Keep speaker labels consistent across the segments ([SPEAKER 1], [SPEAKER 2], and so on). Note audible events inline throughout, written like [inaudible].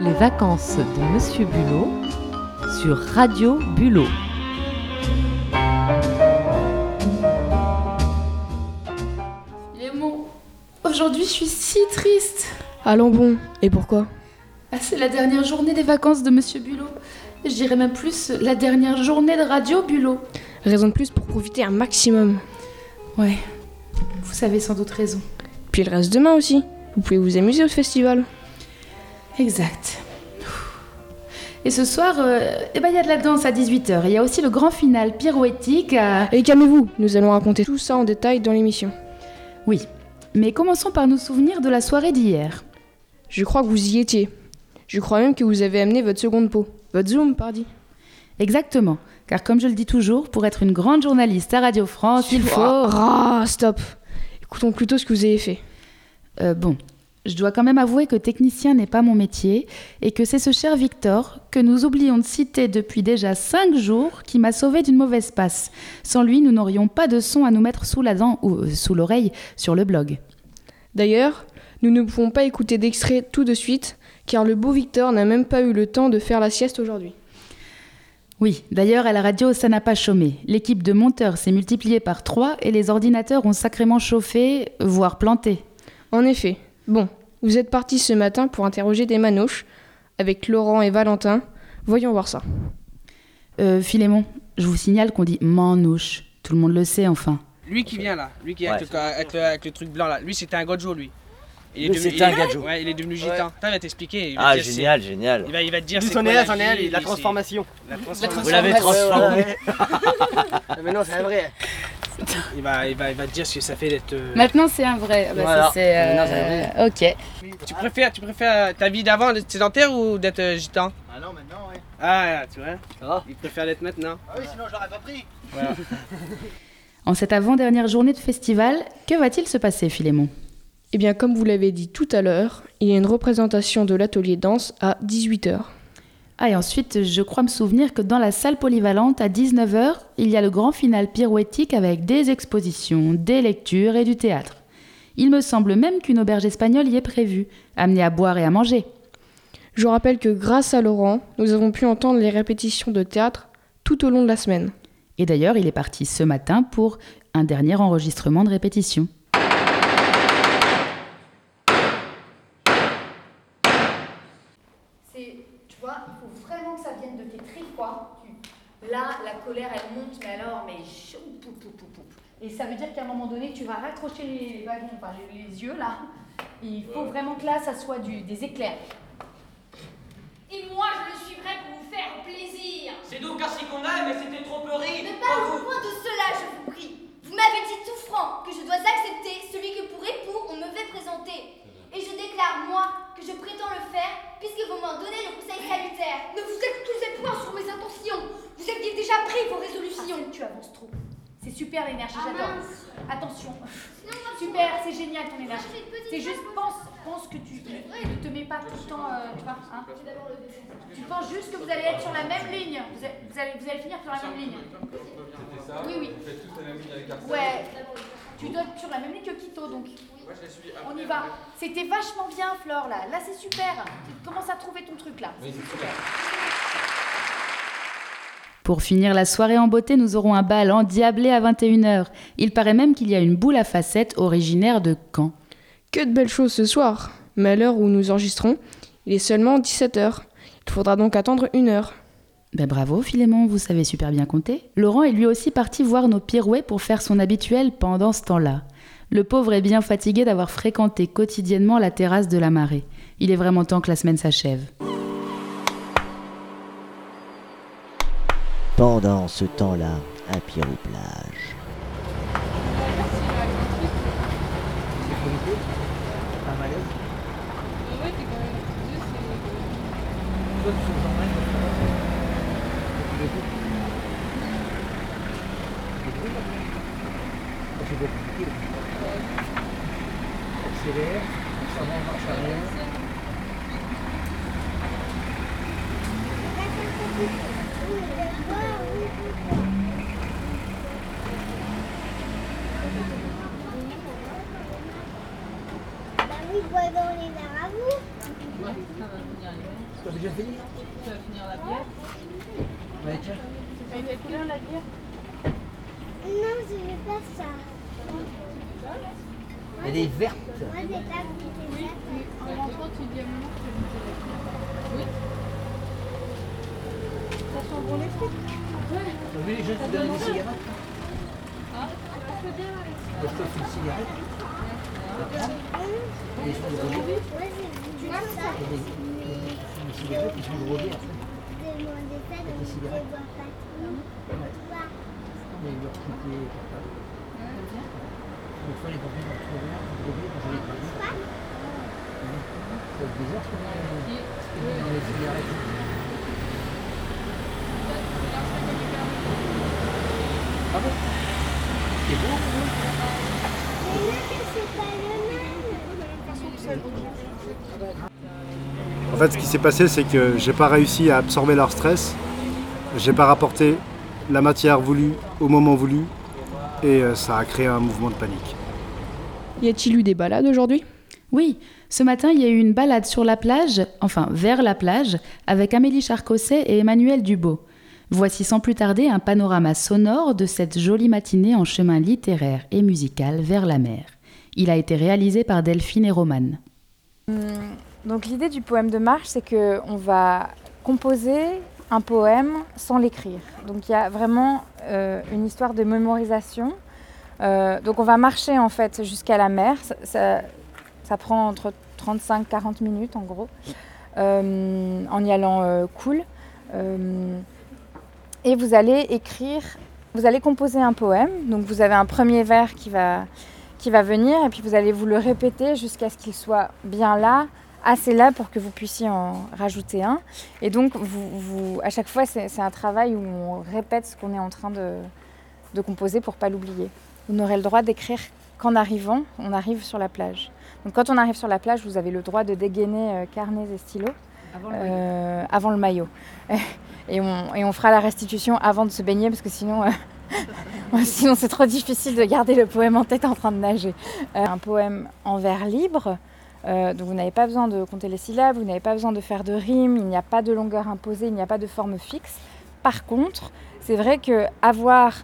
[SPEAKER 1] Les vacances de Monsieur Bulot sur Radio Bulot.
[SPEAKER 2] Lémon, aujourd'hui je suis si triste.
[SPEAKER 3] Allons bon, et pourquoi?
[SPEAKER 2] Ah, c'est la dernière journée des vacances de Monsieur Bulot. Je dirais même plus la dernière journée de Radio Bulot.
[SPEAKER 3] Raison de plus pour profiter un maximum.
[SPEAKER 2] Ouais, vous savez sans doute raison.
[SPEAKER 3] Puis il reste demain aussi. Vous pouvez vous amuser au festival.
[SPEAKER 2] Exact. Et ce soir, euh, eh ben, il y a de la danse à 18h. Il y a aussi le grand final pirouettique à...
[SPEAKER 3] Et calmez-vous, nous allons raconter tout ça en détail dans l'émission.
[SPEAKER 2] Oui, mais commençons par nous souvenir de la soirée d'hier.
[SPEAKER 3] Je crois que vous y étiez. Je crois même que vous avez amené votre seconde peau. Votre Zoom, pardi.
[SPEAKER 2] Exactement, car comme je le dis toujours, pour être une grande journaliste à Radio France, il faut...
[SPEAKER 3] Ah, stop Écoutons plutôt ce que vous avez fait.
[SPEAKER 2] Euh, bon, je dois quand même avouer que technicien n'est pas mon métier et que c'est ce cher Victor, que nous oublions de citer depuis déjà 5 jours, qui m'a sauvé d'une mauvaise passe. Sans lui, nous n'aurions pas de son à nous mettre sous la dent ou euh, sous l'oreille sur le blog.
[SPEAKER 3] D'ailleurs, nous ne pouvons pas écouter d'extrait tout de suite, car le beau Victor n'a même pas eu le temps de faire la sieste aujourd'hui.
[SPEAKER 2] Oui, d'ailleurs, à la radio, ça n'a pas chômé. L'équipe de monteurs s'est multipliée par 3 et les ordinateurs ont sacrément chauffé, voire planté.
[SPEAKER 3] En effet. Bon, vous êtes partis ce matin pour interroger des manouches avec Laurent et Valentin. Voyons voir ça.
[SPEAKER 2] Euh, Philémon, je vous signale qu'on dit manouche. Tout le monde le sait, enfin.
[SPEAKER 4] Lui qui vient là, lui qui est avec, le, avec le- avec le truc blanc là, lui c'était un gojo lui. Il
[SPEAKER 5] Lui, c'était un gadjo.
[SPEAKER 4] Ouais, il est devenu gitan. Putain, il va t'expliquer. il va
[SPEAKER 5] Ah,
[SPEAKER 4] dire
[SPEAKER 5] génial, génial.
[SPEAKER 4] Il va, il va te dire c'est
[SPEAKER 6] est
[SPEAKER 4] la
[SPEAKER 6] est la
[SPEAKER 4] c'est-
[SPEAKER 6] transformation.
[SPEAKER 4] La
[SPEAKER 5] Vous l'avez transformé.
[SPEAKER 6] Mais non, c'est un vrai.
[SPEAKER 4] Il va, il, va, il va te dire ce que ça fait d'être. euh,
[SPEAKER 2] Maintenant, c'est un vrai. Bah,
[SPEAKER 6] Voilà.
[SPEAKER 2] ça, c'est, euh,
[SPEAKER 6] Maintenant,
[SPEAKER 2] Ok.
[SPEAKER 4] Tu préfères, tu préfères ta vie d'avant d'être sédentaire ou d'être euh, gitan?
[SPEAKER 6] Ah non, maintenant, ouais.
[SPEAKER 4] Ah, tu vois.
[SPEAKER 6] Ah.
[SPEAKER 4] Il préfère l'être maintenant.
[SPEAKER 6] Ah oui, sinon je l'aurais pas pris.
[SPEAKER 4] Voilà. [laughs]
[SPEAKER 2] En cette avant-dernière journée de festival, que va-t-il se passer, Philémon?
[SPEAKER 3] Eh bien, comme vous l'avez dit tout à l'heure, il y a une représentation de l'atelier danse à 18h.
[SPEAKER 2] Ah, et ensuite, je crois me souvenir que dans la salle polyvalente, à 19h, il y a le grand final pirouettique avec des expositions, des lectures et du théâtre. Il me semble même qu'une auberge espagnole y est prévue, amenée à boire et à manger.
[SPEAKER 3] Je rappelle que grâce à Laurent, nous avons pu entendre les répétitions de théâtre tout au long de la semaine.
[SPEAKER 2] Et d'ailleurs, il est parti ce matin pour un dernier enregistrement de répétition.
[SPEAKER 7] C'est, tu vois, il faut vraiment que ça vienne de tes tripes, quoi. Tu- Là, la colère, elle monte, mais alors, mais chou, pou, pou, pou, pou. Et ça veut dire qu'à un moment donné, tu vas raccrocher les wagons, enfin les, les yeux, là. Il faut vraiment que là, ça soit du, des éclairs.
[SPEAKER 8] Et moi, je le suivrai pour vous faire plaisir.
[SPEAKER 9] C'est donc ainsi qu'on aime, mais c'était trop peuré.
[SPEAKER 7] Ne parlons point de cela, je vous prie. Vous m'avez dit tout franc que je dois accepter celui que pour époux on me fait présenter. Et je déclare, moi, que je prétends le faire, puisque vous m'en donnez le conseil salutaire.
[SPEAKER 8] Ne vous excusez point sur mes intentions. Vous aviez déjà pris vos résolutions.
[SPEAKER 7] Tu avances trop. C'est super l'énergie,
[SPEAKER 8] Ah,
[SPEAKER 7] j'adore. Attention. Super, c'est génial ton énergie. C'est juste pense, pense que tu ne te mets pas tout le temps, euh, tu vois, hein. Tu penses juste que vous allez être sur la même ligne. Vous allez, vous allez, vous allez finir sur la même ligne. Oui, oui. Ouais. Tu dois être sur la même ligne que Kito, donc. On y va. C'était vachement bien, Flore, là. Là, c'est super. Tu commences à trouver ton truc, là. C'est super.
[SPEAKER 2] Pour finir la soirée en beauté, nous aurons un bal endiablé à 21h. Il paraît même qu'il y a une boule à facettes originaire de Caen.
[SPEAKER 3] Que de belles choses ce soir Mais à l'heure où nous enregistrons, il est seulement 17h. Il faudra donc attendre une heure.
[SPEAKER 2] Ben bravo Philémon, vous savez super bien compter. Laurent est lui aussi parti voir nos pirouets pour faire son habituel pendant ce temps-là. Le pauvre est bien fatigué d'avoir fréquenté quotidiennement la terrasse de la marée. Il est vraiment temps que la semaine s'achève.
[SPEAKER 5] Pendant ce temps-là, à Pierre-aux-Plages.
[SPEAKER 10] À vous.
[SPEAKER 6] Tu as déjà fini
[SPEAKER 2] Tu vas finir la bière
[SPEAKER 6] Ouais, tiens.
[SPEAKER 2] Elle est couleur la bière
[SPEAKER 10] Non, je vais pas ça.
[SPEAKER 6] Elle est verte.
[SPEAKER 10] Moi, j'ai pas.
[SPEAKER 2] En rentrant, tu dis à maman que tu veux. Oui. Ça sent bon les
[SPEAKER 6] des
[SPEAKER 2] Hein
[SPEAKER 6] Ils t'offrent une cigarette?
[SPEAKER 10] Ça. Je
[SPEAKER 6] cigarettes. je les cigarettes. Ah bon C'est beau.
[SPEAKER 11] En fait, ce qui s'est passé, c'est que j'ai pas réussi à absorber leur stress. J'ai pas rapporté la matière voulue au moment voulu. Et euh, ça a créé un mouvement de panique.
[SPEAKER 3] Y a-t-il eu des balades aujourd'hui?
[SPEAKER 2] Oui, ce matin, il y a eu une balade sur la plage, enfin vers la plage, avec Amélie Charcosset et Emmanuel Dubo. Voici sans plus tarder un panorama sonore de cette jolie matinée en chemin littéraire et musical vers la mer. Il a été réalisé par Delphine et Romane.
[SPEAKER 12] Donc l'idée du poème de marche, c'est que on va composer un poème sans l'écrire. Donc il y a vraiment euh, une histoire de mémorisation. Euh, donc on va marcher en fait jusqu'à la mer. Ça, prend entre 35-40 minutes en gros, euh, en y allant cool. Euh, et vous allez écrire, vous allez composer un poème. Donc vous avez un premier vers qui va, qui va venir et puis vous allez vous le répéter jusqu'à ce qu'il soit bien là, assez là pour que vous puissiez en rajouter un. Et donc vous, vous- à chaque fois c'est un travail où on répète ce qu'on est en train de, de composer pour pas l'oublier. Vous n'aurez le droit d'écrire qu'en arrivant, on arrive sur la plage. Donc quand on arrive sur la plage, vous avez le droit de dégainer euh, carnets et stylos
[SPEAKER 2] Avant le
[SPEAKER 12] euh, avant le maillot. [laughs] Et on, fera la restitution avant de se baigner parce que sinon, euh, [laughs] sinon c'est trop difficile de garder le poème en tête en train de nager. Euh, un poème en vers libre, euh, donc vous n'avez pas besoin de compter les syllabes, vous n'avez pas besoin de faire de rimes, il n'y a pas de longueur imposée, il n'y a pas de forme fixe. Par contre, c'est vrai que avoir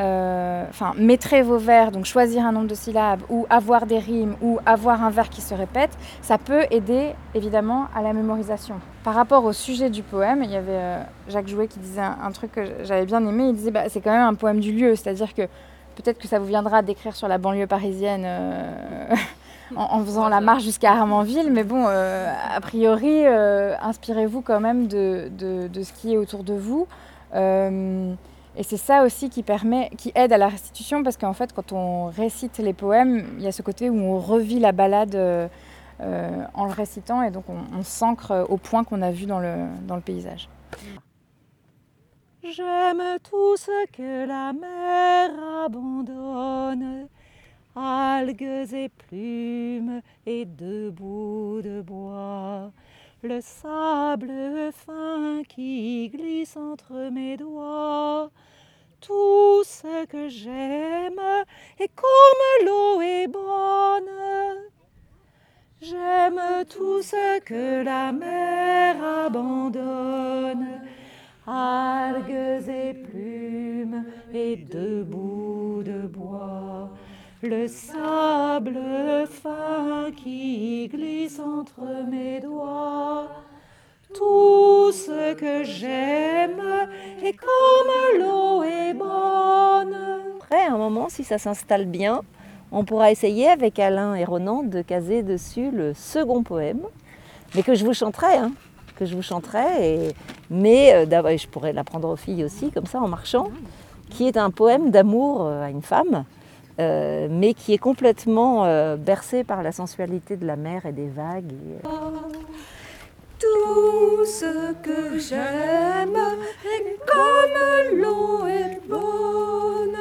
[SPEAKER 12] euh, enfin, mettrez vos vers, donc choisir un nombre de syllabes, ou avoir des rimes, ou avoir un vers qui se répète, ça peut aider évidemment à la mémorisation. Par rapport au sujet du poème, il y avait euh, Jacques Jouet qui disait un, truc que j'avais bien aimé, il disait bah, c'est quand même un poème du lieu, c'est-à-dire que peut-être que ça vous viendra d'écrire sur la banlieue parisienne euh, [laughs] en, faisant la marche jusqu'à Armanville, mais bon, euh, a priori, euh, inspirez-vous quand même de, ce qui est autour de vous. Euh, et c'est ça aussi qui permet, qui aide à la restitution, parce qu'en fait, quand on récite les poèmes, il y a ce côté où on revit la balade euh, euh, en le récitant, et donc on, on s'ancre au point qu'on a vu dans le, dans le paysage.
[SPEAKER 13] J'aime tout ce que la mer abandonne, algues et plumes et deux bouts de bois, le sable fin qui glisse entre mes doigts. Tout ce que j'aime et comme l'eau est bonne. J'aime tout ce que la mer abandonne, algues et plumes et deux bouts de bois, le sable fin qui glisse entre mes doigts. Tout ce que j'aime et comme l'eau est bonne.
[SPEAKER 14] Après, à un moment, si ça s'installe bien, on pourra essayer avec Alain et Ronan de caser dessus le second poème, mais que je vous chanterai, hein, que je vous chanterai, et, mais euh, je pourrais l'apprendre aux filles aussi, comme ça, en marchant, qui est un poème d'amour euh, à une femme, euh, mais qui est complètement bercé par la sensualité de la mer et des vagues.
[SPEAKER 13] Tout ce que j'aime et comme l'eau est bonne.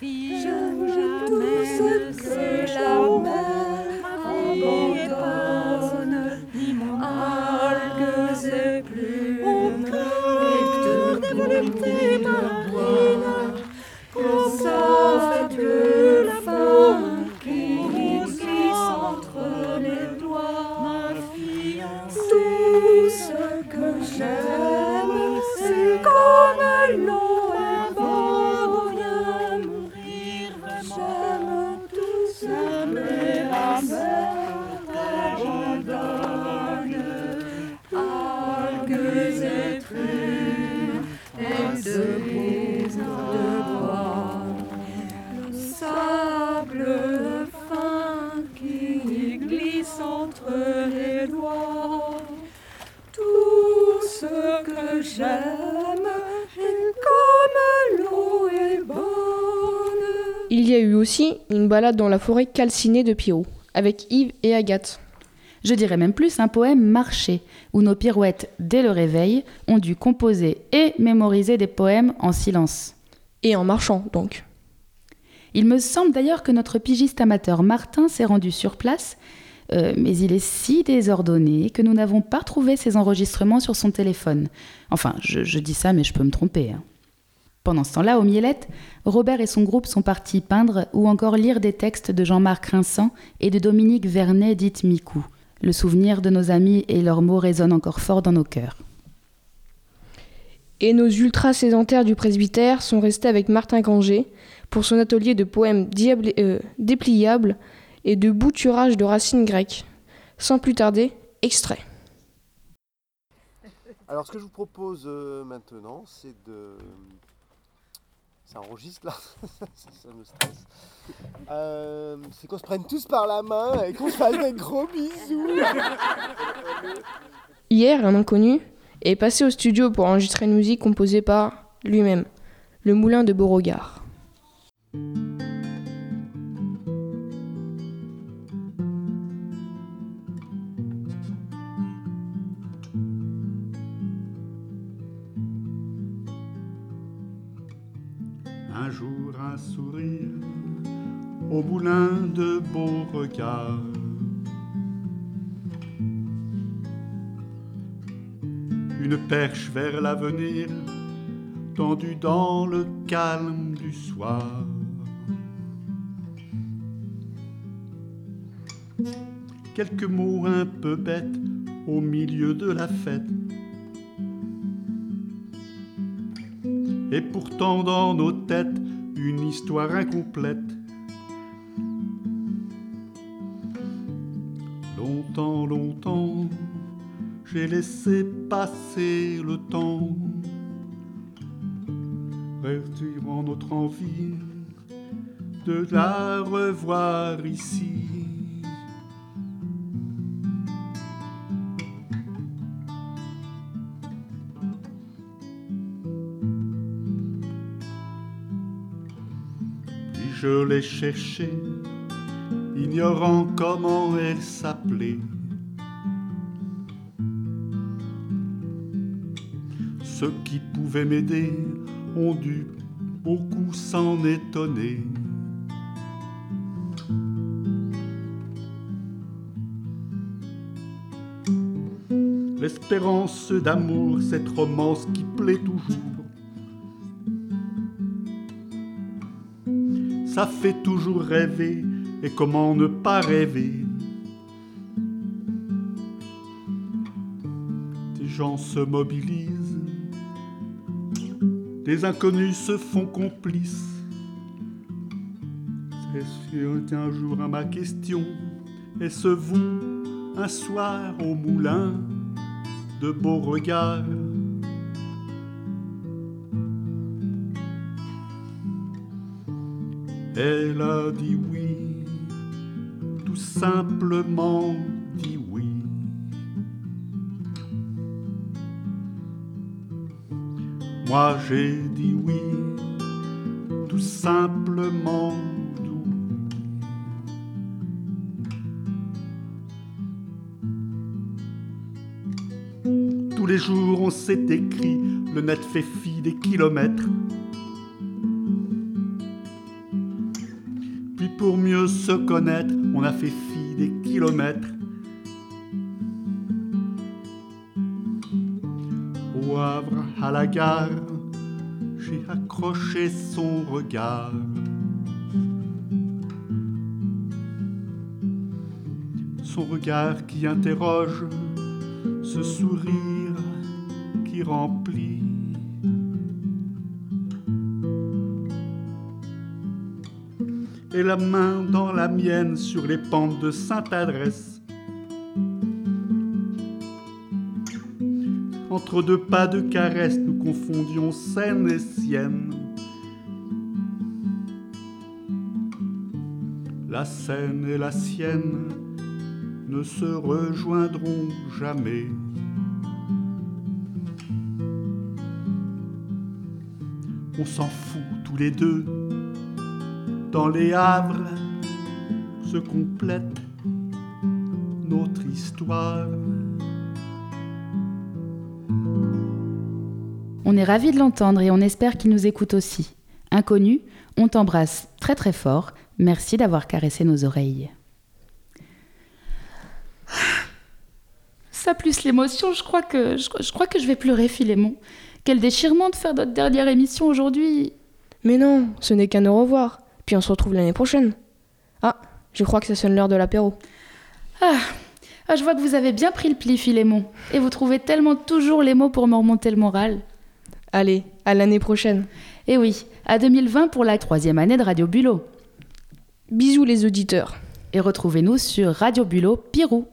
[SPEAKER 13] J'aime tout ce que la
[SPEAKER 3] Il y a eu aussi une balade dans la forêt calcinée de Pierrot, avec Yves et Agathe.
[SPEAKER 2] Je dirais même plus un poème marché, où nos pirouettes, dès le réveil, ont dû composer et mémoriser des poèmes en silence.
[SPEAKER 3] Et en marchant, donc.
[SPEAKER 2] Il me semble d'ailleurs que notre pigiste amateur Martin s'est rendu sur place, euh, mais il est si désordonné que nous n'avons pas retrouvé ses enregistrements sur son téléphone. Enfin, je, je dis ça, mais je peux me tromper. hein. Pendant ce temps-là, au Miellette, Robert et son groupe sont partis peindre ou encore lire des textes de Jean-Marc Rinsan et de Dominique Vernet, dite Micou. Le souvenir de nos amis et leurs mots résonnent encore fort dans nos cœurs.
[SPEAKER 3] Et nos ultra-sédentaires du presbytère sont restés avec Martin Granger pour son atelier de poèmes diable- euh, dépliables et de bouturage de racines grecques. Sans plus tarder, extrait.
[SPEAKER 11] Alors, ce que je vous propose euh, maintenant, c'est de. Ça enregistre là [laughs] Ça me stresse. Euh, c'est qu'on se prenne tous par la main et qu'on se fasse des gros bisous. [laughs]
[SPEAKER 3] Hier, un inconnu est passé au studio pour enregistrer une musique composée par lui-même, le moulin de Beauregard.
[SPEAKER 15] De Beauregard. Une perche vers l'avenir, tendue dans le calme du soir. Quelques mots un peu bêtes au milieu de la fête. Et pourtant dans nos têtes, une histoire incomplète. Longtemps, j'ai laissé passer le temps, retirant notre envie de la revoir ici. Puis je l'ai cherchée, ignorant comment elle s'appelait. Ceux qui pouvaient m'aider ont dû beaucoup s'en étonner. L'espérance d'amour, cette romance qui plaît toujours. Ça fait toujours rêver, et comment ne pas rêver? Des gens se mobilisent, des inconnus se font complices. Sûr qu'un jour à ma question, est-ce vous un soir au moulin de Beauregard? Elle a dit oui, tout simplement Moi j'ai dit oui, tout simplement. Tous les jours on s'est écrit, le net fait fi des kilomètres. Puis pour mieux se connaître, on a fait fi des kilomètres. À la gare, j'ai accroché son regard. Son regard qui interroge, ce sourire qui remplit. Et la main dans la mienne sur les pentes de Sainte-Adresse. Entre deux pas de caresse, nous confondions scène et sienne. La scène et la sienne ne se rejoindront jamais. On s'en fout tous les deux. Dans les havres se complète notre histoire.
[SPEAKER 2] On est ravis de l'entendre et on espère qu'il nous écoute aussi. Inconnu, on t'embrasse très très fort. Merci d'avoir caressé nos oreilles. Ça plus l'émotion, je crois que je, je crois que je vais pleurer, Philémon. Quel déchirement de faire notre dernière émission aujourd'hui.
[SPEAKER 3] Mais non, ce n'est qu'un au revoir. Puis on se retrouve l'année prochaine. Ah, je crois que ça sonne l'heure de l'apéro.
[SPEAKER 2] Ah, ah, je vois que vous avez bien pris le pli, Philémon. Et vous trouvez tellement toujours les mots pour me remonter le moral.
[SPEAKER 3] Allez, à l'année prochaine.
[SPEAKER 2] Et oui, à 2020 pour la troisième année de Radio Bulot.
[SPEAKER 3] Bisous les auditeurs.
[SPEAKER 2] Et retrouvez-nous sur Radio Bulot Pirou.